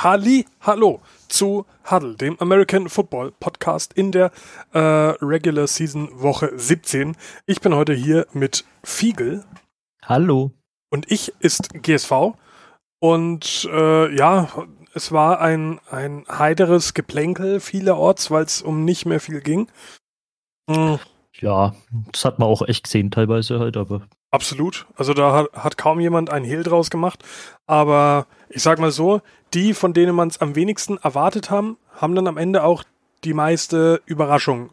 Halli, hallo zu Huddle, dem American Football Podcast in der äh, Regular Season Woche 17. Ich bin heute hier mit Fiegel. Hallo. Und ich ist GSV. Und äh, ja, es war ein, ein heiteres Geplänkel vielerorts, weil es um nicht mehr viel ging. Mhm. Ja, das hat man auch echt gesehen teilweise halt, aber. Absolut. Also da hat, hat kaum jemand einen Hehl draus gemacht. Aber ich sag mal so, die, von denen man es am wenigsten erwartet haben, haben dann am Ende auch die meiste Überraschung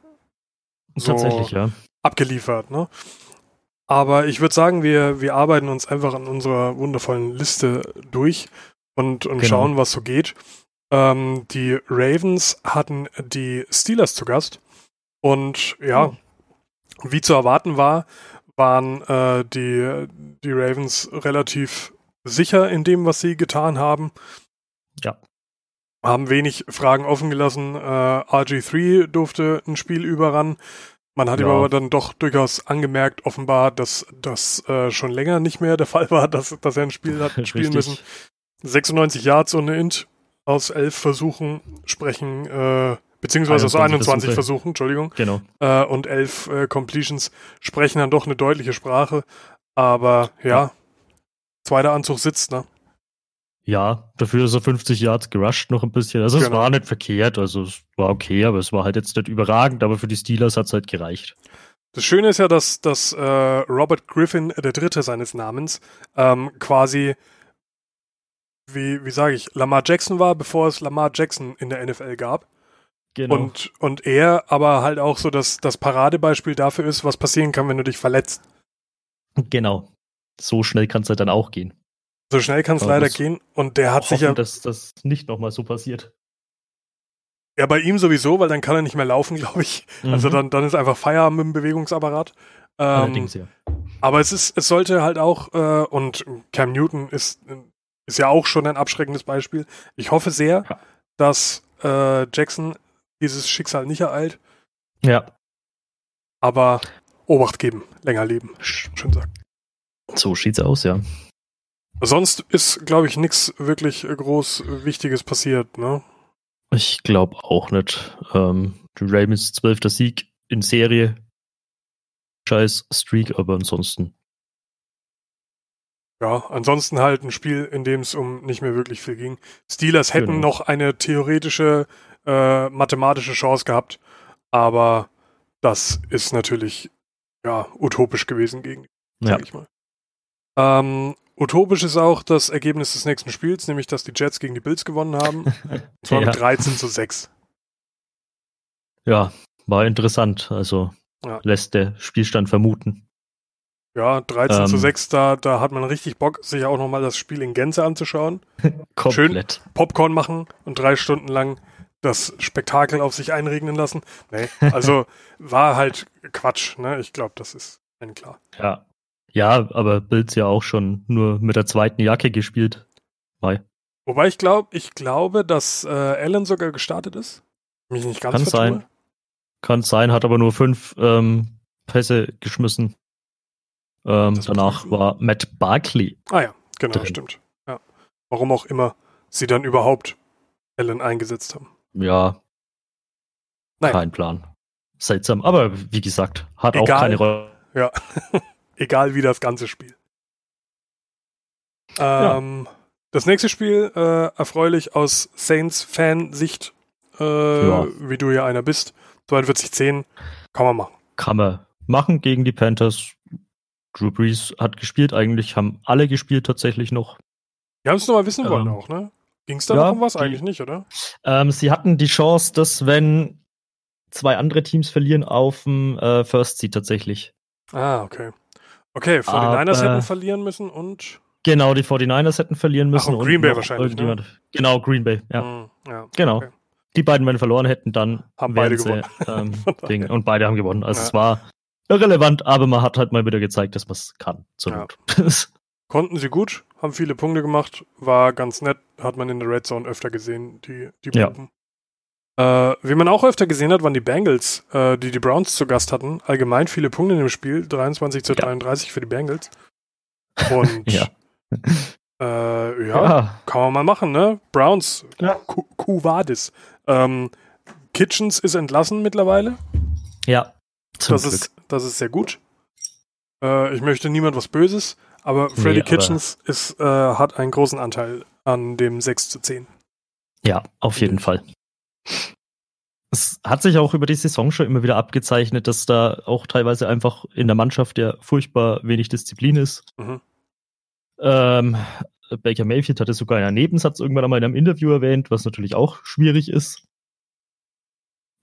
so Tatsächlich, ja. abgeliefert. Ne? Aber ich würde sagen, wir, wir arbeiten uns einfach an unserer wundervollen Liste durch und, und genau. schauen, was so geht. Ähm, die Ravens hatten die Steelers zu Gast. Und ja, oh. wie zu erwarten war, waren äh, die, die Ravens relativ sicher in dem, was sie getan haben. Ja. Haben wenig Fragen offen gelassen. Äh, RG3 durfte ein Spiel überran. Man hat ja. ihm aber dann doch durchaus angemerkt, offenbar, dass das äh, schon länger nicht mehr der Fall war, dass, dass er ein Spiel hat spielen müssen. 96 Yards ohne Int aus elf Versuchen sprechen, äh, beziehungsweise aus 21 Versuche. Versuchen, Entschuldigung. Genau. Äh, und elf äh, Completions sprechen dann doch eine deutliche Sprache. Aber ja, ja. zweiter Anzug sitzt, ne? Ja, dafür ist er 50 Yards gerusht noch ein bisschen. Also genau. es war nicht verkehrt, also es war okay, aber es war halt jetzt nicht überragend, aber für die Steelers hat es halt gereicht. Das Schöne ist ja, dass, dass äh, Robert Griffin, der Dritte seines Namens, ähm, quasi, wie, wie sage ich, Lamar Jackson war, bevor es Lamar Jackson in der NFL gab. Genau. Und, und er aber halt auch so das, das Paradebeispiel dafür ist, was passieren kann, wenn du dich verletzt. Genau. So schnell kann es halt dann auch gehen. So schnell kann es leider gehen. Und der hat hoffen, sich ja. dass das nicht nochmal so passiert. Ja, bei ihm sowieso, weil dann kann er nicht mehr laufen, glaube ich. Also mhm. Also dann, dann ist einfach Feierabend mit dem Bewegungsapparat. Ähm, Allerdings, ja. Aber es ist, es sollte halt auch, äh, und Cam Newton ist, ist ja auch schon ein abschreckendes Beispiel. Ich hoffe sehr, ja. dass äh, Jackson dieses Schicksal nicht ereilt. Ja. Aber Obacht geben, länger leben. Schön sagt. So sieht's aus, ja. Sonst ist, glaube ich, nichts wirklich groß Wichtiges passiert, ne? Ich glaube auch nicht. Ähm, die Ravens zwölfter Sieg in Serie. Scheiß Streak, aber ansonsten. Ja, ansonsten halt ein Spiel, in dem es um nicht mehr wirklich viel ging. Steelers hätten genau. noch eine theoretische äh, mathematische Chance gehabt, aber das ist natürlich ja utopisch gewesen gegen, sag ja. ich mal. Ähm, utopisch ist auch das Ergebnis des nächsten Spiels, nämlich dass die Jets gegen die Bills gewonnen haben. Und zwar ja. mit 13 zu 6. Ja, war interessant. Also ja. lässt der Spielstand vermuten. Ja, 13 ähm, zu 6, da, da hat man richtig Bock, sich auch nochmal das Spiel in Gänze anzuschauen. Komplett. Schön Popcorn machen und drei Stunden lang das Spektakel auf sich einregnen lassen. Nee, also war halt Quatsch, ne? Ich glaube, das ist ein klar. Ja. Ja, aber Bills ja auch schon nur mit der zweiten Jacke gespielt. Mai. Wobei ich glaube, ich glaube, dass äh, Allen sogar gestartet ist. Mich nicht ganz Kann vertue. sein. Kann sein, hat aber nur fünf ähm, Pässe geschmissen. Ähm, danach war Matt Barkley. Ah ja, genau, drin. stimmt. Ja. Warum auch immer sie dann überhaupt Allen eingesetzt haben. Ja. Nein. Kein Plan. Seltsam, aber wie gesagt, hat Egal. auch keine Rolle. Ja. Egal wie das ganze Spiel. Ähm, ja. Das nächste Spiel, äh, erfreulich aus Saints-Fan-Sicht, äh, ja. wie du ja einer bist. 42-10, kann man machen. Kann man machen gegen die Panthers. Drew Brees hat gespielt, eigentlich haben alle gespielt tatsächlich noch. Wir haben es nur mal wissen wollen ähm, auch, ne? Ging es da ja, noch um was? Eigentlich nicht, oder? Ähm, sie hatten die Chance, dass wenn zwei andere Teams verlieren, auf dem äh, First Seed tatsächlich. Ah, okay. Okay, 49ers hätten verlieren müssen und. Genau, die 49ers hätten verlieren müssen. Ach, und Green Bay wahrscheinlich. Ne? Genau, Green Bay, ja. Mm, ja genau. Okay. Die beiden, wenn verloren hätten, dann haben beide sie, gewonnen. Ähm, und beide haben gewonnen. Also ja. es war irrelevant, aber man hat halt mal wieder gezeigt, dass man es kann, zur ja. Not. Konnten sie gut, haben viele Punkte gemacht, war ganz nett, hat man in der Red Zone öfter gesehen, die, die Bomben. Äh, wie man auch öfter gesehen hat, waren die Bengals, äh, die die Browns zu Gast hatten. Allgemein viele Punkte in dem Spiel, 23 zu ja. 33 für die Bengals. Und ja. Äh, ja, ja, kann man mal machen, ne? Browns, ja. Kuvadis. Ähm, Kitchens ist entlassen mittlerweile. Ja. Das Glück. ist, das ist sehr gut. Äh, ich möchte niemand was Böses, aber Freddy nee, Kitchens ist, äh, hat einen großen Anteil an dem 6 zu 10. Ja, auf jeden Fall. Es hat sich auch über die Saison schon immer wieder abgezeichnet, dass da auch teilweise einfach in der Mannschaft ja furchtbar wenig Disziplin ist. Mhm. Ähm, Baker Mayfield hatte sogar einen Nebensatz irgendwann einmal in einem Interview erwähnt, was natürlich auch schwierig ist.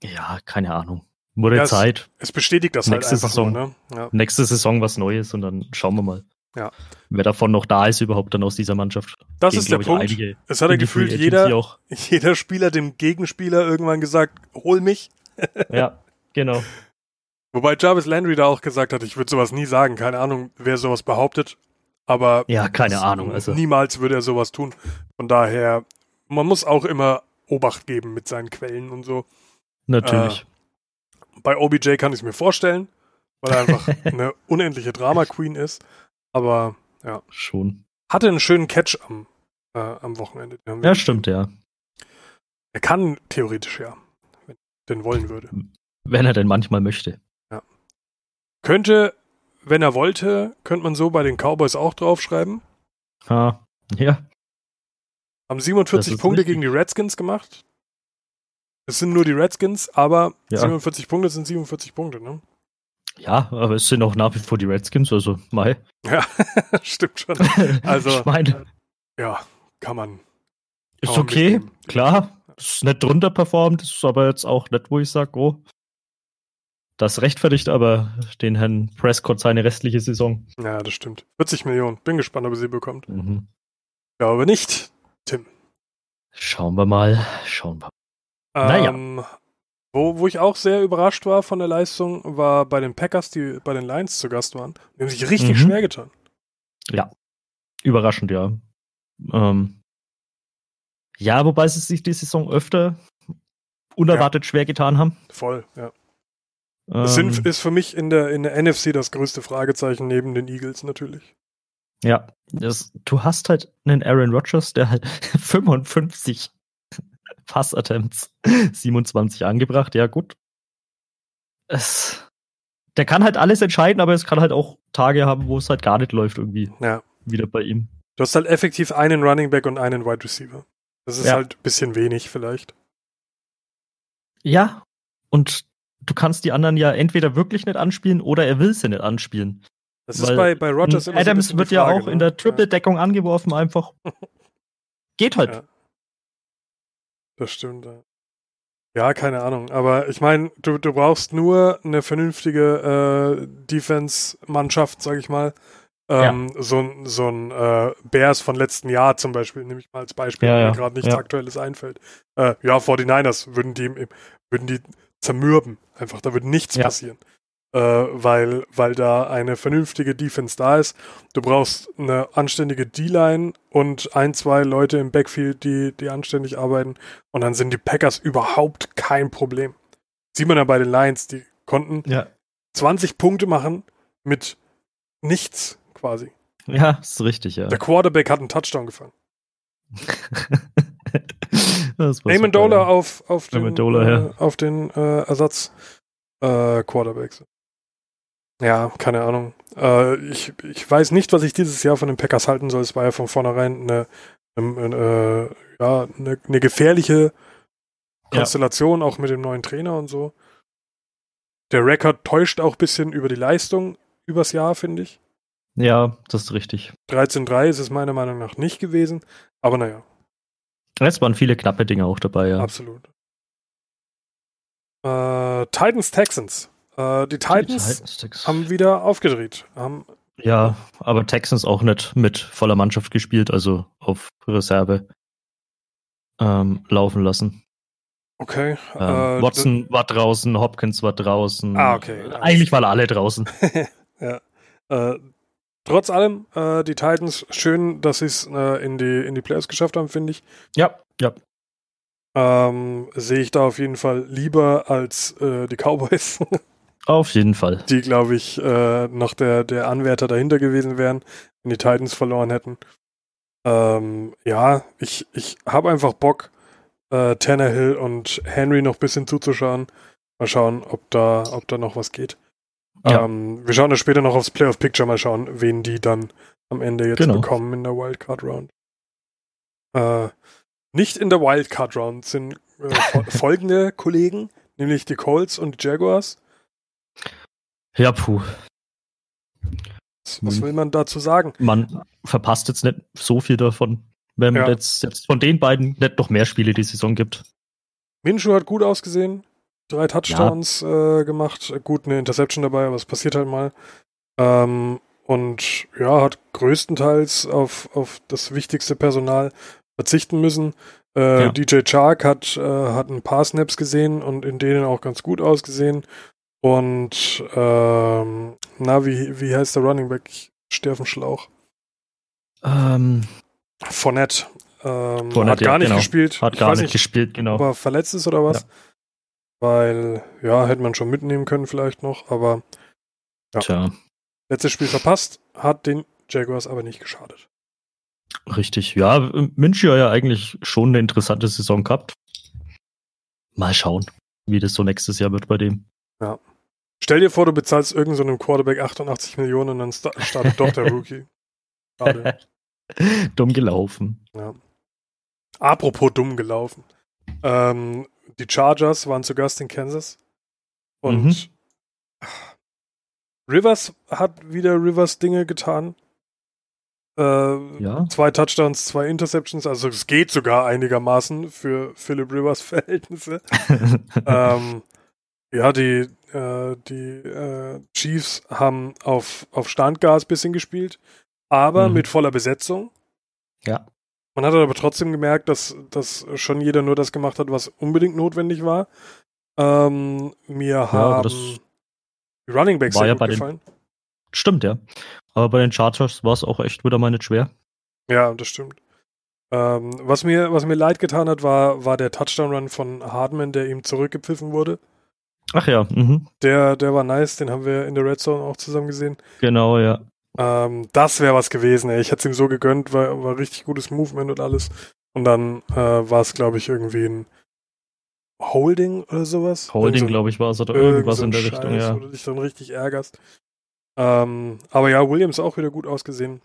Ja, keine Ahnung. Wurde ja, Zeit. Es, es, bestätigt das halt nächste halt einfach Saison, nur, ne? ja. Nächste Saison was Neues und dann schauen wir mal. Ja. Wer davon noch da ist überhaupt dann aus dieser Mannschaft. Das Gegen, ist der Punkt. Es hat ja gefühlt jeder, jeder Spieler dem Gegenspieler irgendwann gesagt, hol mich. ja, genau. Wobei Jarvis Landry da auch gesagt hat, ich würde sowas nie sagen. Keine Ahnung, wer sowas behauptet. Aber ja, keine Ahnung. Also. Niemals würde er sowas tun. Von daher, man muss auch immer Obacht geben mit seinen Quellen und so. Natürlich. Äh, bei OBJ kann ich es mir vorstellen, weil er einfach eine unendliche Drama-Queen ist. Aber ja. Schon. Hatte einen schönen Catch am, äh, am Wochenende. Ja, stimmt, ja. Er kann theoretisch ja, wenn er denn wollen würde. Wenn er denn manchmal möchte. Ja. Könnte, wenn er wollte, könnte man so bei den Cowboys auch draufschreiben. Ha, ja. Haben 47 Punkte richtig. gegen die Redskins gemacht. Es sind nur die Redskins, aber ja. 47 Punkte sind 47 Punkte, ne? Ja, aber es sind auch nach wie vor die Redskins, also Mai. Ja, stimmt schon. Also, ich meine, ja, kann man. Ist kann okay, mitnehmen. klar. Ist nicht drunter performt, ist aber jetzt auch nicht, wo ich sage, oh, das rechtfertigt aber den Herrn Prescott seine restliche Saison. Ja, das stimmt. 40 Millionen. Bin gespannt, ob er sie bekommt. Mhm. Glaube nicht, Tim. Schauen wir mal. Schauen wir mal. Ähm, naja. Wo, wo ich auch sehr überrascht war von der Leistung, war bei den Packers, die bei den Lions zu Gast waren. Die haben sich richtig mhm. schwer getan. Ja. Überraschend, ja. Ähm, ja, wobei sie sich die Saison öfter unerwartet ja. schwer getan haben. Voll, ja. Ähm, sind, ist für mich in der, in der NFC das größte Fragezeichen neben den Eagles natürlich. Ja, das, du hast halt einen Aaron Rodgers, der halt 55 Pass-Attempts 27 angebracht, ja gut. Es, der kann halt alles entscheiden, aber es kann halt auch Tage haben, wo es halt gar nicht läuft irgendwie. Ja. Wieder bei ihm. Du hast halt effektiv einen Running Back und einen Wide Receiver. Das ist ja. halt ein bisschen wenig vielleicht. Ja, und du kannst die anderen ja entweder wirklich nicht anspielen oder er will sie nicht anspielen. Das ist bei, bei Rogers immer Adams so wird Frage, ja auch ne? in der Triple-Deckung ja. angeworfen, einfach. Geht halt. Ja. Das stimmt. Ja, keine Ahnung. Aber ich meine, du, du brauchst nur eine vernünftige äh, Defense-Mannschaft, sag ich mal. Ähm, ja. So, so ein äh, Bears von letzten Jahr zum Beispiel, nehme ich mal als Beispiel, ja, ja. mir gerade nichts. Aktuelles einfällt. Äh, ja, 49ers würden die, würden die zermürben. Einfach, da würde nichts passieren weil, weil da eine vernünftige Defense da ist. Du brauchst eine anständige D-Line und ein, zwei Leute im Backfield, die, die anständig arbeiten. Und dann sind die Packers überhaupt kein Problem. Sieht man ja bei den Lions, die konnten ja. 20 Punkte machen mit nichts quasi. Ja, ist richtig, ja. Der Quarterback hat einen Touchdown gefangen. Amendola auf, auf den, Amendola, ja. äh, auf den äh, Ersatz äh, Quarterbacks. Ja, keine Ahnung. Äh, ich, ich weiß nicht, was ich dieses Jahr von den Packers halten soll. Es war ja von vornherein eine, eine, eine äh, ja, eine, eine, gefährliche Konstellation, ja. auch mit dem neuen Trainer und so. Der Rekord täuscht auch ein bisschen über die Leistung übers Jahr, finde ich. Ja, das ist richtig. 13-3 ist es meiner Meinung nach nicht gewesen, aber naja. Es waren viele knappe Dinge auch dabei, ja. Absolut. Äh, Titans Texans. Äh, die Titans, die Titans haben wieder aufgedreht. Haben ja, aber Texans auch nicht mit voller Mannschaft gespielt, also auf Reserve ähm, laufen lassen. Okay. Ähm, äh, Watson war draußen, Hopkins war draußen. Ah, okay. Eigentlich waren alle draußen. ja. Äh, trotz allem, äh, die Titans, schön, dass sie es äh, in, die, in die Playoffs geschafft haben, finde ich. Ja, ja. Ähm, Sehe ich da auf jeden Fall lieber als äh, die Cowboys. Auf jeden Fall. Die, glaube ich, äh, noch der, der Anwärter dahinter gewesen wären, wenn die Titans verloren hätten. Ähm, ja, ich, ich habe einfach Bock, äh, Tannehill und Henry noch ein bisschen zuzuschauen. Mal schauen, ob da, ob da noch was geht. Ja. Ähm, wir schauen ja später noch aufs Playoff Picture, mal schauen, wen die dann am Ende jetzt genau. bekommen in der Wildcard Round. Äh, nicht in der Wildcard Round sind äh, folgende Kollegen, nämlich die Colts und die Jaguars. Ja, puh. Was, will man dazu sagen? Man verpasst jetzt nicht so viel davon, wenn ja. jetzt, jetzt von den beiden nicht noch mehr Spiele die Saison gibt. Minshu hat gut ausgesehen. Drei Touchdowns ja. äh, gemacht. Gut, eine Interception dabei, aber es passiert halt mal. Ähm, und ja, hat größtenteils auf, auf das wichtigste Personal verzichten müssen. Äh, ja. DJ Chark hat, äh, hat ein paar Snaps gesehen und in denen auch ganz gut ausgesehen. Und ähm, na, wie, wie heißt der Running Back? Schlauch. Ähm. Fournette. Ähm, Fournette hat gar ja, nicht genau. gespielt. Hat gar nicht, nicht, gespielt, genau. Ob er verletzt ist oder was? Ja. Weil, ja, hätte man schon mitnehmen können vielleicht noch, aber ja. Tja. Letztes Spiel verpasst, hat den Jaguars aber nicht geschadet. Richtig, ja, München hat ja eigentlich schon eine interessante Saison gehabt. Mal schauen, wie das so nächstes Jahr wird bei dem. Ja. Stell dir vor, du bezahlst irgendeinem so Quarterback 88 Millionen und dann startet doch der Rookie. Dumm gelaufen. Ja. Apropos dumm gelaufen. Ähm, die Chargers waren zu Gast in Kansas. Und mhm. Rivers hat wieder Rivers Dinge getan. Äh, ja. Zwei Touchdowns, zwei Interceptions, also es geht sogar einigermaßen für Philip Rivers Verhältnisse. ähm, ja, die, äh, die äh, Chiefs haben auf, auf Standgas bisschen gespielt, aber mhm. mit voller Besetzung. Ja. Man hat aber trotzdem gemerkt, dass, dass schon jeder nur das gemacht hat, was unbedingt notwendig war. Ähm, mir ja, haben die Running Backs sehr ja gut gefallen. Den, stimmt, ja. Aber bei den Chargers war es auch echt wieder mal nicht schwer. Ja, das stimmt. Ähm, was, mir, was mir leid getan hat, war, war der Touchdown-Run von Hardman, der ihm zurückgepfiffen wurde. Ach ja. Mhm. Der, der war nice, den haben wir in der Red Zone auch zusammen gesehen. Genau, ja. Ähm, das wäre was gewesen, ey. Ich hätte es ihm so gegönnt, war, war richtig gutes Movement und alles. Und dann äh, war es, glaube ich, irgendwie ein Holding oder sowas. Holding, so, glaube ich, war es oder irgendwas so in der Scheiß, Richtung, ja. Wo du dich dann richtig ärgerst. Ähm, aber ja, Williams auch wieder gut ausgesehen.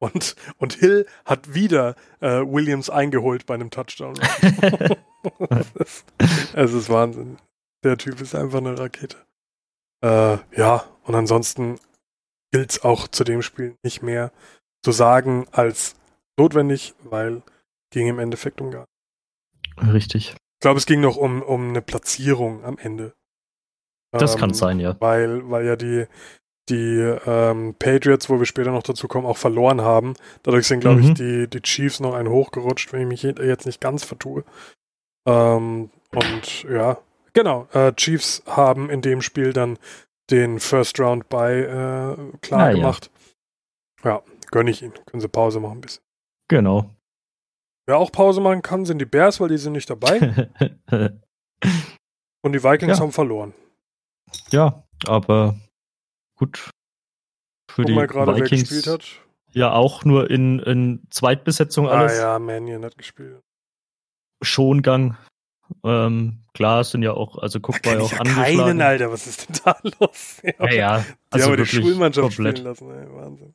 Und, und Hill hat wieder äh, Williams eingeholt bei einem Touchdown. es ist Wahnsinn. Der Typ ist einfach eine Rakete. Äh, ja, und ansonsten gilt es auch zu dem Spiel nicht mehr zu sagen als notwendig, weil ging im Endeffekt um gar nichts. Richtig. Ich glaube, es ging noch um, um eine Platzierung am Ende. Das ähm, kann sein, ja. Weil, weil ja die, die ähm, Patriots, wo wir später noch dazu kommen, auch verloren haben. Dadurch sind, glaube mhm. ich, die, die Chiefs noch einen hochgerutscht, wenn ich mich jetzt nicht ganz vertue. Ähm, und ja, Genau, äh, Chiefs haben in dem Spiel dann den First Round bei äh, klar ah, gemacht. Ja. ja, gönne ich ihnen. Können sie Pause machen ein bisschen. Genau. Wer auch Pause machen kann, sind die Bears, weil die sind nicht dabei. Und die Vikings ja. haben verloren. Ja, aber gut. Für Guck die mal gerade, wer gespielt hat. Ja, auch nur in, in Zweitbesetzung ah alles. Ah ja, Mannion hat gespielt. Schongang ähm, klar, sind ja auch, also guck mal auch angeschlagen. Keinen, Alter, was ist denn da los? Ja, ja. Die also haben die Schulmannschaft komplett. spielen lassen, ey, Wahnsinn.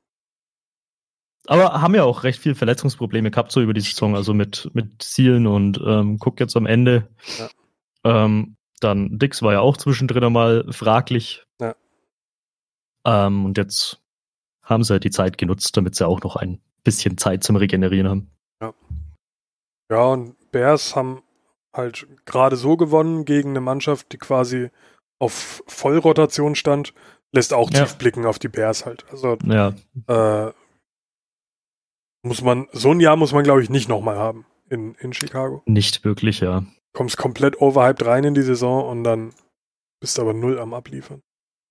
Aber haben ja auch recht viel Verletzungsprobleme gehabt, so über die Saison, also mit, mit Zielen und ähm, guck jetzt am Ende. Ja. Ähm, dann Dix war ja auch zwischendrin einmal fraglich. Ja. Ähm, und jetzt haben sie die Zeit genutzt, damit sie auch noch ein bisschen Zeit zum Regenerieren haben. Ja. Ja, und Bears haben halt gerade so gewonnen gegen eine Mannschaft, die quasi auf Vollrotation stand, lässt auch ja. tief blicken auf die Bears halt. Also ja. äh, muss man, so ein Jahr muss man, glaube ich, nicht nochmal haben in, in Chicago. Nicht wirklich, ja. Kommst komplett overhyped rein in die Saison und dann bist du aber null am Abliefern.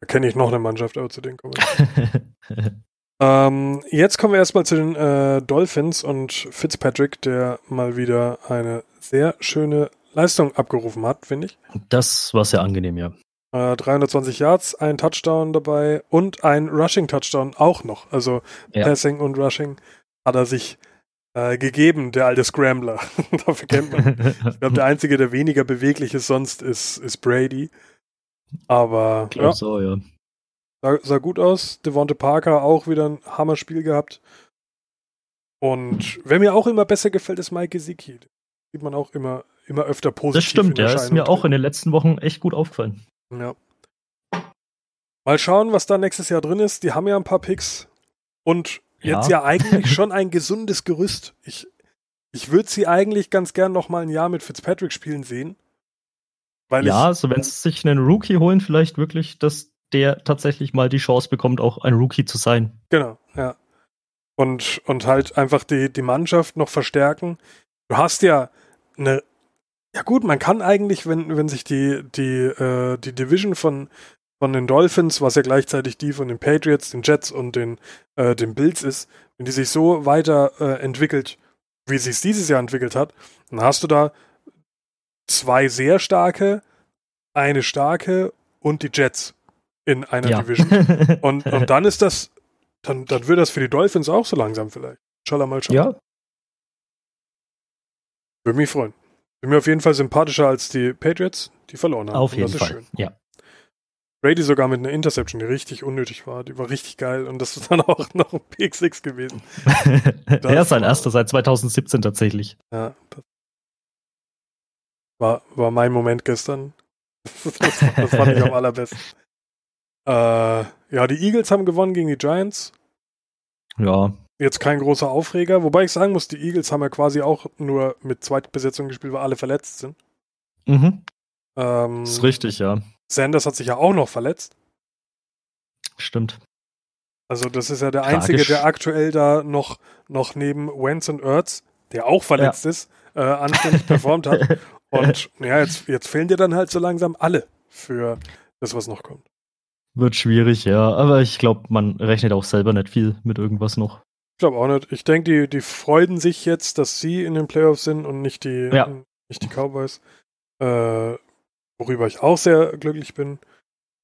Da kenne ich noch eine Mannschaft, aber zu denen kommen wir. ähm, jetzt kommen wir erstmal zu den äh, Dolphins und Fitzpatrick, der mal wieder eine sehr schöne Leistung abgerufen hat, finde ich. Das war sehr angenehm, ja. Äh, 320 Yards, ein Touchdown dabei und ein Rushing-Touchdown auch noch. Also ja. Passing und Rushing hat er sich äh, gegeben, der alte Scrambler. Dafür kennt man. Ich glaube, der einzige, der weniger beweglich ist sonst, ist, ist Brady. Aber ja. So, ja. Sah, sah, gut aus. Devonte Parker auch wieder ein Hammerspiel gehabt. Und wer mir auch immer besser gefällt, ist Mike Gesicki. Sieht man auch immer, immer öfter positiv. Das stimmt, der ist mir auch in den letzten Wochen echt gut aufgefallen. Ja. Mal schauen, was da nächstes Jahr drin ist. Die haben ja ein paar Picks. Und jetzt ja, ja eigentlich schon ein gesundes Gerüst. Ich, ich würde sie eigentlich ganz gern noch mal ein Jahr mit Fitzpatrick spielen sehen. Ja, also wenn sie sich einen Rookie holen, vielleicht wirklich, dass der tatsächlich mal die Chance bekommt, auch ein Rookie zu sein. Genau, ja. Und, und halt einfach die, die Mannschaft noch verstärken. Du hast ja eine, ja gut, man kann eigentlich, wenn, wenn sich die, die, äh, die Division von, von den Dolphins, was ja gleichzeitig die von den Patriots, den Jets und den, äh, den Bills ist, wenn die sich so weiter äh, entwickelt, wie sie es dieses Jahr entwickelt hat, dann hast du da zwei sehr starke, eine starke und die Jets in einer ja. Division. Und, und dann ist das, dann, dann wird das für die Dolphins auch so langsam vielleicht. Schaller mal schauen. Ja. Würde mich freuen. Bin mir auf jeden Fall sympathischer als die Patriots, die verloren haben. Auf jeden Fall. Schön. Ja. Brady sogar mit einer Interception, die richtig unnötig war. Die war richtig geil und das ist dann auch noch ein Pick 6 gewesen. er ist sein erster seit 2017 tatsächlich. Ja, war, war mein Moment gestern. Das, das, das fand ich am allerbesten. Äh, ja, die Eagles haben gewonnen gegen die Giants. Ja. Jetzt kein großer Aufreger, wobei ich sagen muss, die Eagles haben ja quasi auch nur mit Zweitbesetzung gespielt, weil alle verletzt sind. Mhm. Ähm, das ist richtig, ja. Sanders hat sich ja auch noch verletzt. Stimmt. Also das ist ja der Tragisch. Einzige, der aktuell da noch, noch neben Wentz und Ertz, der auch verletzt ja. ist, äh, anständig performt hat. Und ja, jetzt, jetzt fehlen dir dann halt so langsam alle für das, was noch kommt. Wird schwierig, ja. Aber ich glaube, man rechnet auch selber nicht viel mit irgendwas noch. Ich glaube auch nicht. Ich denke, die, die freuen sich jetzt, dass sie in den Playoffs sind und nicht die, ja. nicht die Cowboys. Äh, worüber ich auch sehr glücklich bin.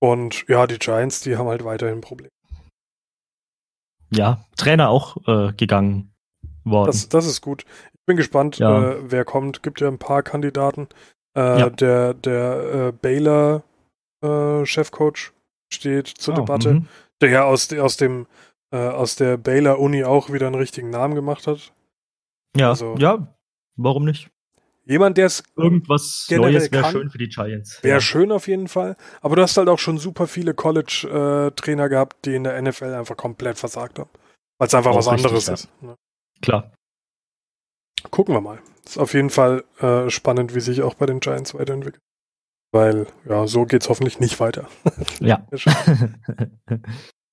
Und ja, die Giants, die haben halt weiterhin Probleme. Ja, Trainer auch äh, gegangen worden. Das, das ist gut. Ich bin gespannt, ja. äh, wer kommt. Gibt ja ein paar Kandidaten. Äh, ja. Der, der äh, Baylor äh, Chefcoach steht zur oh, Debatte, -hmm. der ja aus, aus dem äh, aus der Baylor Uni auch wieder einen richtigen Namen gemacht hat. Ja, also, ja, warum nicht? Jemand, der es irgendwas Neues wäre schön für die Giants. Wäre ja. schön auf jeden Fall. Aber du hast halt auch schon super viele College-Trainer äh, gehabt, die in der NFL einfach komplett versagt haben. Weil es einfach auch was anderes ist. Ne? Klar. Gucken wir mal. Ist auf jeden Fall äh, spannend, wie sich auch bei den Giants weiterentwickelt. Weil, ja, so geht's hoffentlich nicht weiter. Ja.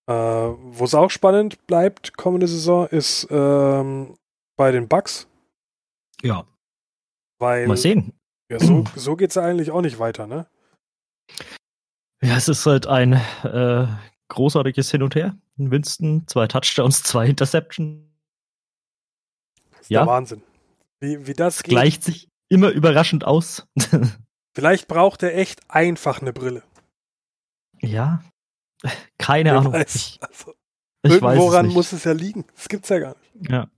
äh, Wo es auch spannend bleibt kommende Saison ist ähm, bei den Bucks. Ja. Weil, Mal sehen. Ja, so, so geht es eigentlich auch nicht weiter, ne? Ja, es ist halt ein äh, großartiges Hin und Her. Winston, zwei Touchdowns, zwei Interceptions. Das ja. Wahnsinn. Wie, wie das geht. Gleicht sich immer überraschend aus. Vielleicht braucht er echt einfach eine Brille. Ja, keine Wer Ahnung. Weiß. Also, ich irgendworan muss es ja liegen. Das gibt's ja gar nicht. Ja.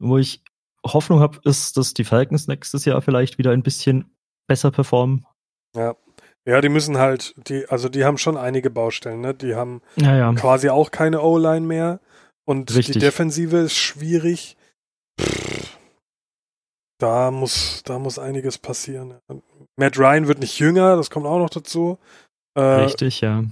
Wo ich Hoffnung habe, ist, dass die Falcons nächstes Jahr vielleicht wieder ein bisschen besser performen. Ja. Ja, die müssen halt, die, also die haben schon einige Baustellen, ne? Die haben ja, ja. quasi auch keine O-Line mehr. Und Richtig. die Defensive ist schwierig. Pff, da muss, da muss einiges passieren. Matt Ryan wird nicht jünger, das kommt auch noch dazu. Äh, Richtig, ja.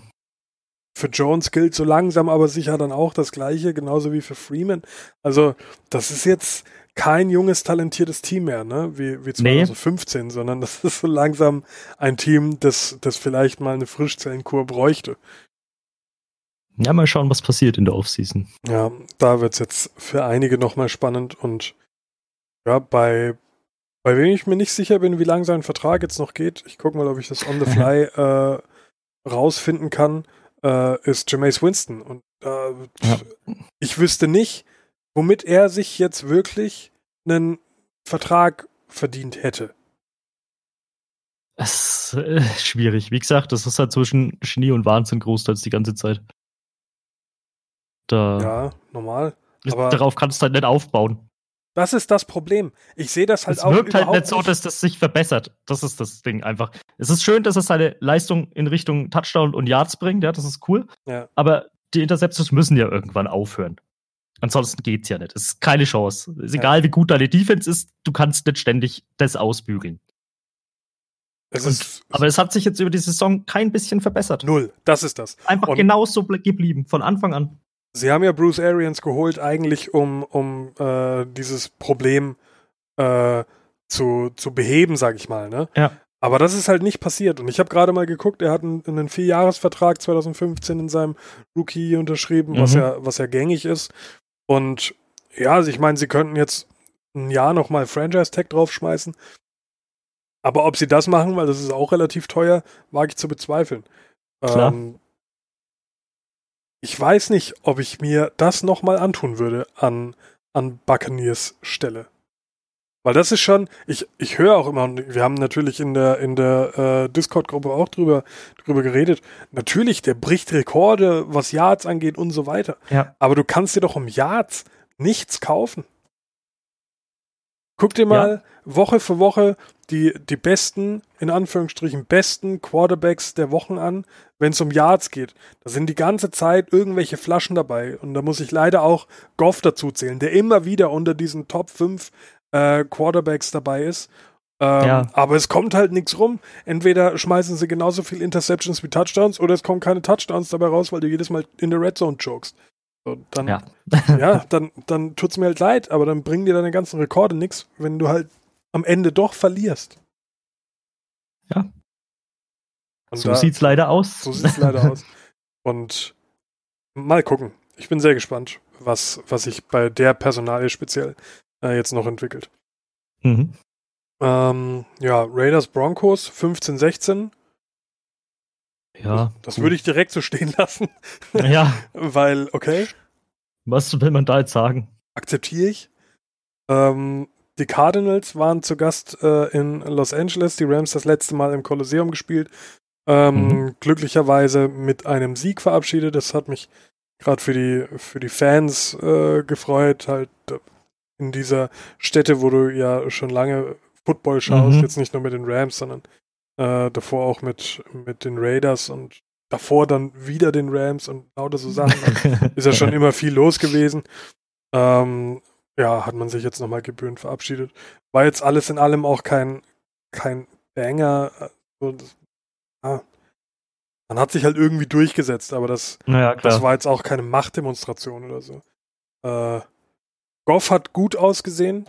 Für Jones gilt so langsam aber sicher dann auch das Gleiche, genauso wie für Freeman. Also, das ist jetzt, kein junges, talentiertes Team mehr, ne? Wie, wie 2015, nee. sondern das ist so langsam ein Team, das, das vielleicht mal eine Frischzellenkur bräuchte. Ja, mal schauen, was passiert in der Offseason. Ja, da wird es jetzt für einige nochmal spannend und ja, bei, bei wem ich mir nicht sicher bin, wie lange sein Vertrag jetzt noch geht, ich gucke mal, ob ich das on the fly äh, rausfinden kann, äh, ist Jameis Winston. Und äh, ja. ich wüsste nicht, womit er sich jetzt wirklich einen Vertrag verdient hätte. Es ist äh, schwierig. Wie gesagt, das ist halt zwischen Genie und Wahnsinn großteils die ganze Zeit. Da ja, normal. Aber Darauf kannst du halt nicht aufbauen. Das ist das Problem. Ich sehe das halt es auch. Es wirkt halt nicht so, dass das sich verbessert. Das ist das Ding einfach. Es ist schön, dass es seine Leistung in Richtung Touchdown und Yards bringt. Ja, das ist cool. Ja. Aber die Interceptions müssen ja irgendwann aufhören. Ansonsten geht's ja nicht. Es ist keine Chance. Ist egal, ja. wie gut deine Defense ist, du kannst nicht ständig das ausbügeln. Es und, aber es hat sich jetzt über die Saison kein bisschen verbessert. Null, das ist das. Einfach genauso geblieben, von Anfang an. Sie haben ja Bruce Arians geholt, eigentlich um, um äh, dieses Problem äh, zu, zu beheben, sag ich mal. Ne? Ja. Aber das ist halt nicht passiert. Und ich habe gerade mal geguckt, er hat einen, einen Vierjahresvertrag 2015 in seinem Rookie unterschrieben, mhm. was, ja, was ja gängig ist. Und ja, also ich meine, sie könnten jetzt ein Jahr nochmal Franchise-Tag draufschmeißen. Aber ob sie das machen, weil das ist auch relativ teuer, wage ich zu bezweifeln. Klar. Ähm, ich weiß nicht, ob ich mir das nochmal antun würde an, an Buccaneers Stelle. Weil das ist schon, ich, ich höre auch immer, wir haben natürlich in der, in der äh, Discord-Gruppe auch drüber, drüber geredet, natürlich, der bricht Rekorde, was Yards angeht und so weiter. Ja. Aber du kannst dir doch um Yards nichts kaufen. Guck dir mal ja. Woche für Woche die, die besten, in Anführungsstrichen, besten Quarterbacks der Wochen an, wenn es um Yards geht. Da sind die ganze Zeit irgendwelche Flaschen dabei. Und da muss ich leider auch Goff dazu zählen, der immer wieder unter diesen Top 5 äh, Quarterbacks dabei ist. Ähm, ja. Aber es kommt halt nichts rum. Entweder schmeißen sie genauso viel Interceptions wie Touchdowns oder es kommen keine Touchdowns dabei raus, weil du jedes Mal in der Red Zone jokest. So, dann, ja, ja dann, dann tut es mir halt leid, aber dann bringen dir deine ganzen Rekorde nichts, wenn du halt am Ende doch verlierst. Ja. Und so da, sieht's leider aus. So sieht's leider aus. Und mal gucken. Ich bin sehr gespannt, was, was sich bei der Personalie speziell äh, jetzt noch entwickelt. Mhm. Ähm, ja, Raiders Broncos 15-16. Ja. Das würde ich direkt so stehen lassen. Ja. Weil, okay. Was will man da jetzt sagen? Akzeptiere ich. Ähm, die Cardinals waren zu Gast äh, in Los Angeles, die Rams das letzte Mal im Kolosseum gespielt. Ähm, mhm. Glücklicherweise mit einem Sieg verabschiedet. Das hat mich gerade für die, für die Fans äh, gefreut, halt in dieser Stätte, wo du ja schon lange Football schaust, mhm. jetzt nicht nur mit den Rams, sondern äh, davor auch mit, mit den Raiders und davor dann wieder den Rams und lauter so Sachen. ist ja schon immer viel los gewesen. Ähm, ja, hat man sich jetzt nochmal gebührend verabschiedet. War jetzt alles in allem auch kein, kein Banger. Also das, ja, man hat sich halt irgendwie durchgesetzt, aber das, ja, das war jetzt auch keine Machtdemonstration oder so. Äh, Goff hat gut ausgesehen.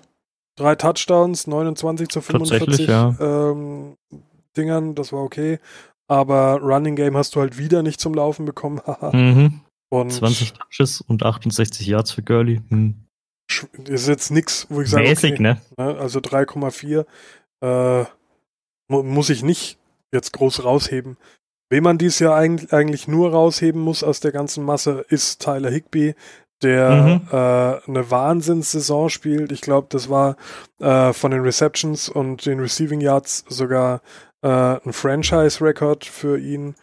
Drei Touchdowns, 29 zu 45 ja. ähm, Dingern, das war okay. Aber Running Game hast du halt wieder nicht zum Laufen bekommen. mhm. und 20 Touches und 68 Yards für Gurley. Hm. Ist jetzt nichts, wo ich sage, Mäßig, okay, ne? ne? Also 3,4 äh, muss ich nicht jetzt groß rausheben. Wen man dies Jahr eigentlich nur rausheben muss aus der ganzen Masse, ist Tyler Higby, der mhm. äh, eine Wahnsinnssaison spielt. Ich glaube, das war äh, von den Receptions und den Receiving Yards sogar äh, ein Franchise-Record für ihn,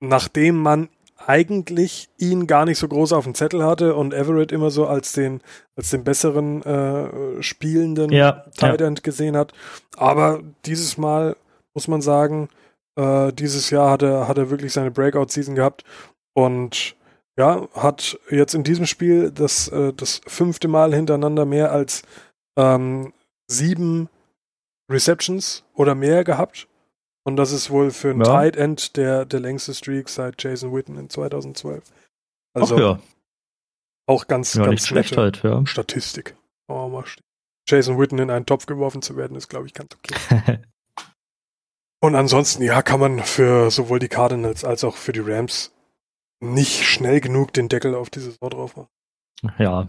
nachdem man eigentlich ihn gar nicht so groß auf dem Zettel hatte und Everett immer so als den, als den besseren äh, spielenden ja, Tight End ja. gesehen hat. Aber dieses Mal muss man sagen, äh, dieses Jahr hat er, hat er wirklich seine Breakout-Season gehabt und ja, hat jetzt in diesem Spiel das, äh, das fünfte Mal hintereinander mehr als ähm, sieben Receptions oder mehr gehabt. Und das ist wohl für ein ja. Tight End der, der längste Streak seit Jason Witten in 2012. Also Ach ja. auch ganz, ja, ganz schlecht halt, ja. Statistik. Oh, mal Jason Witten in einen Topf geworfen zu werden, ist, glaube ich, ganz okay. Und ansonsten, ja, kann man für sowohl die Cardinals als auch für die Rams nicht schnell genug den Deckel auf die Saison drauf machen. Ja.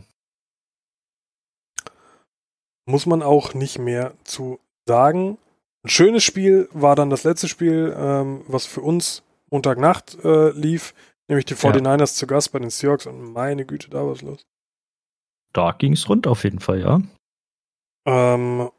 Muss man auch nicht mehr zu sagen. Ein schönes Spiel war dann das letzte Spiel, ähm, was für uns Montagnacht äh, lief, nämlich die 49ers ja. zu Gast bei den Seahawks und meine Güte, da war es los. Da ging es rund auf jeden Fall, ja. Ähm,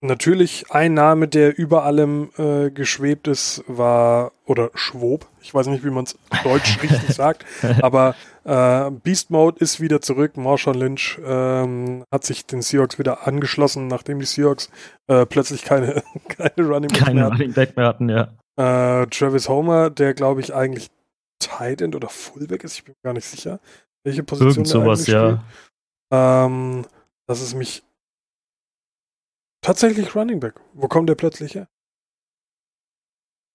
Natürlich ein Name, der über allem äh, geschwebt ist, war, oder schwob, ich weiß nicht, wie man es deutsch richtig sagt, aber äh, Beast Mode ist wieder zurück. Marshawn Lynch ähm, hat sich den Seahawks wieder angeschlossen, nachdem die Seahawks äh, plötzlich keine, keine Running Back keine mehr Running Back mehr hatten, ja. Äh, Travis Homer, der glaube ich eigentlich Tight End oder Fullback ist, ich bin mir gar nicht sicher, welche Position Irgend sowas, ja. Ähm, dass es mich Tatsächlich Running Back. Wo kommt der plötzlich her?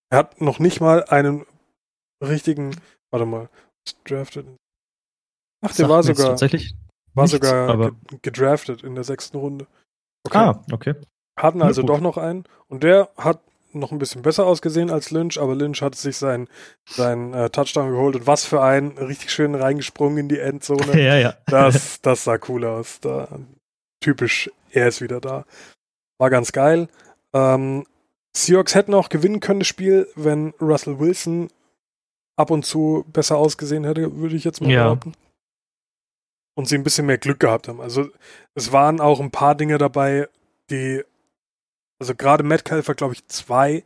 Er hat noch nicht mal einen richtigen, warte mal, drafted. Ach, der war sogar, tatsächlich war nichts, sogar gedraftet in der sechsten Runde. Okay. Ah, okay. Hatten also ja, doch noch einen und der hat noch ein bisschen besser ausgesehen als Lynch, aber Lynch hat sich seinen sein, äh, Touchdown geholt und was für einen richtig schön reingesprungen in die Endzone. ja, ja. Das, das sah cool aus. Da, typisch, er ist wieder da. War ganz geil. Ähm, Seahawks hätten auch gewinnen können, das Spiel, wenn Russell Wilson ab und zu besser ausgesehen hätte, würde ich jetzt mal ja. behaupten. Und sie ein bisschen mehr Glück gehabt haben. Also es waren auch ein paar Dinge dabei, die, also gerade Metcalf hat, glaube ich, zwei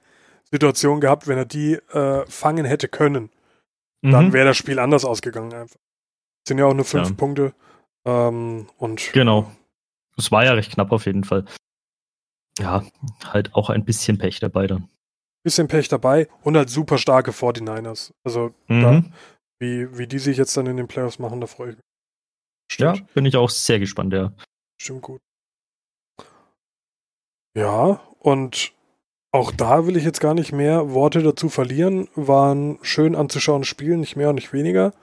Situationen gehabt, wenn er die äh, fangen hätte können, mhm. dann wäre das Spiel anders ausgegangen einfach. sind ja auch nur fünf ja. Punkte. Ähm, und genau. Es war ja recht knapp auf jeden Fall ja, halt auch ein bisschen Pech dabei dann. Bisschen Pech dabei und halt super starke 49ers. Also, mhm. da, wie, wie die sich jetzt dann in den Playoffs machen, da freue ich mich. Stimmt. Ja, bin ich auch sehr gespannt, ja. Stimmt gut. Ja, und auch da will ich jetzt gar nicht mehr Worte dazu verlieren. Waren schön anzuschauen Spielen, nicht mehr und nicht weniger.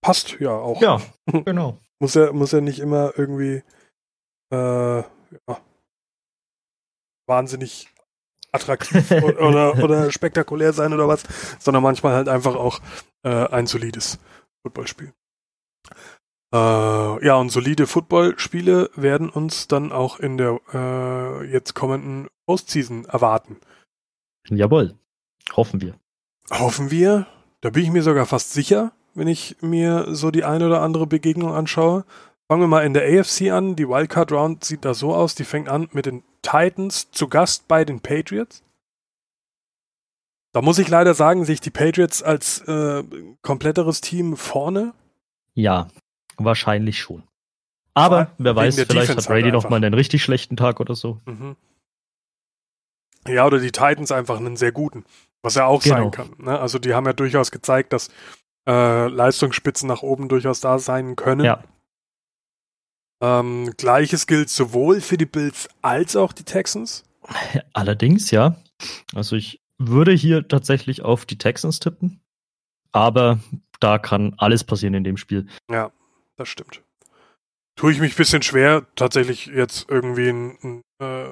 Passt ja auch. Ja, genau. muss ja, muss ja nicht immer irgendwie äh, ja, wahnsinnig attraktiv oder, oder spektakulär sein oder was, sondern manchmal halt einfach auch äh, ein solides Footballspiel. Äh, ja, und solide Footballspiele werden uns dann auch in der äh, jetzt kommenden Postseason erwarten. Jawohl, hoffen wir. Hoffen wir. Da bin ich mir sogar fast sicher, wenn ich mir so die eine oder andere Begegnung anschaue. Fangen wir mal in der AFC an. Die Wildcard Round sieht da so aus. Die fängt an mit den Titans zu Gast bei den Patriots. Da muss ich leider sagen, sehe ich die Patriots als äh, kompletteres Team vorne. Ja, wahrscheinlich schon. Aber ja, wer weiß, vielleicht Defense hat Brady halt noch mal einen richtig schlechten Tag oder so. Mhm. Ja, oder die Titans einfach einen sehr guten, was ja auch genau. sein kann. Ne? Also die haben ja durchaus gezeigt, dass äh, Leistungsspitzen nach oben durchaus da sein können. Ja. Ähm, Gleiches gilt sowohl für die Bills als auch die Texans. Allerdings, ja. Also ich würde hier tatsächlich auf die Texans tippen. Aber da kann alles passieren in dem Spiel. Ja, das stimmt. Tue ich mich ein bisschen schwer, tatsächlich jetzt irgendwie ein, ein, äh,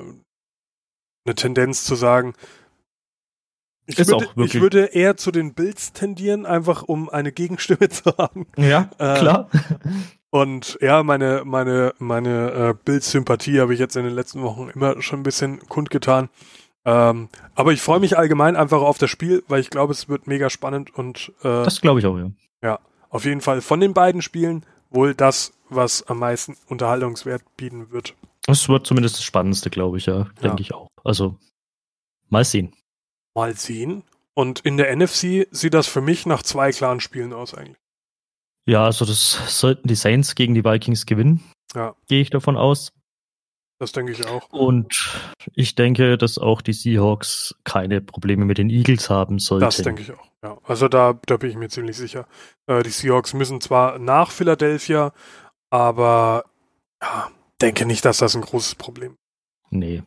eine Tendenz zu sagen. Ich würde, ich würde, eher zu den Bills tendieren, einfach um eine Gegenstimme zu haben. Ja, äh, klar. Und ja, meine, meine, meine äh, Bildsympathie habe ich jetzt in den letzten Wochen immer schon ein bisschen kundgetan. Ähm, aber ich freue mich allgemein einfach auf das Spiel, weil ich glaube, es wird mega spannend und äh, das glaube ich auch, ja. Ja, auf jeden Fall von den beiden Spielen wohl das, was am meisten Unterhaltungswert bieten wird. Das wird zumindest das Spannendste, glaube ich, ja, denke ja. ich auch. Also mal sehen. Mal sehen. Und in der NFC sieht das für mich nach zwei klaren Spielen aus eigentlich. Ja, also das sollten die Saints gegen die Vikings gewinnen. Ja. Gehe ich davon aus. Das denke ich auch. Und ich denke, dass auch die Seahawks keine Probleme mit den Eagles haben sollten. Das denke ich auch. Ja, also da, da bin ich mir ziemlich sicher. Äh, die Seahawks müssen zwar nach Philadelphia, aber ja, denke nicht, dass das ein großes Problem ist. Nee.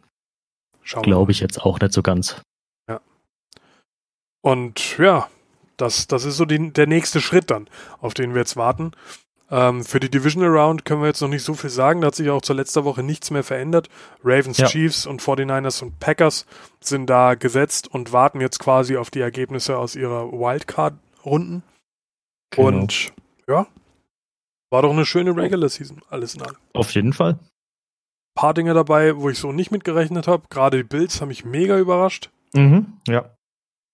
Glaube ich jetzt auch nicht so ganz. Und ja, das, das ist so die, der nächste Schritt dann, auf den wir jetzt warten. Ähm, für die Divisional Round können wir jetzt noch nicht so viel sagen. Da hat sich auch zur letzter Woche nichts mehr verändert. Ravens, ja. Chiefs und 49ers und Packers sind da gesetzt und warten jetzt quasi auf die Ergebnisse aus ihrer Wildcard-Runden. Genau. Und ja, war doch eine schöne Regular Season, alles in allem. Auf jeden Fall. Ein paar Dinge dabei, wo ich so nicht mitgerechnet habe. Gerade die Bills haben mich mega überrascht. Mhm, ja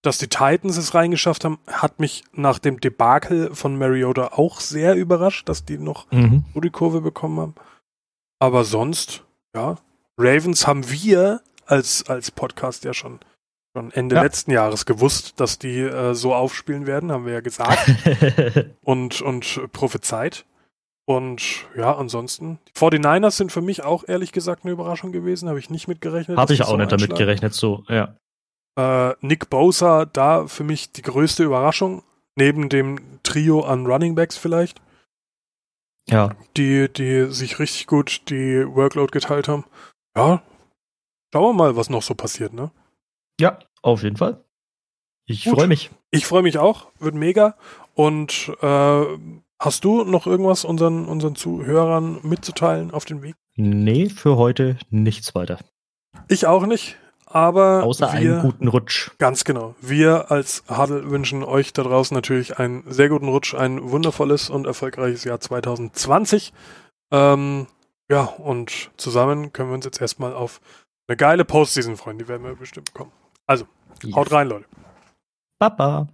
dass die Titans es reingeschafft haben, hat mich nach dem Debakel von Mariota auch sehr überrascht, dass die noch mhm. so die Kurve bekommen haben. Aber sonst ja, Ravens haben wir als, als Podcast ja schon, schon Ende ja. letzten Jahres gewusst, dass die äh, so aufspielen werden, haben wir ja gesagt und, und prophezeit. Und ja, ansonsten, die 49ers sind für mich auch ehrlich gesagt eine Überraschung gewesen, habe ich nicht mitgerechnet. Hatte ich auch so nicht damit gerechnet, so, ja. Äh, Nick Bosa, da für mich die größte Überraschung, neben dem Trio an Running Backs vielleicht. Ja. Die, die sich richtig gut die Workload geteilt haben. Ja, schauen wir mal, was noch so passiert, ne? Ja, auf jeden Fall. Ich freue mich. Ich freue mich auch, wird mega. Und äh, Hast du noch irgendwas unseren, unseren Zuhörern mitzuteilen auf den Weg? Nee, für heute nichts weiter. Ich auch nicht, aber. Außer wir, einen guten Rutsch. Ganz genau. Wir als Hadel wünschen euch da draußen natürlich einen sehr guten Rutsch, ein wundervolles und erfolgreiches Jahr 2020. Ähm, ja, und zusammen können wir uns jetzt erstmal auf eine geile Postseason freuen. Die werden wir bestimmt bekommen. Also, yes. haut rein, Leute. Baba.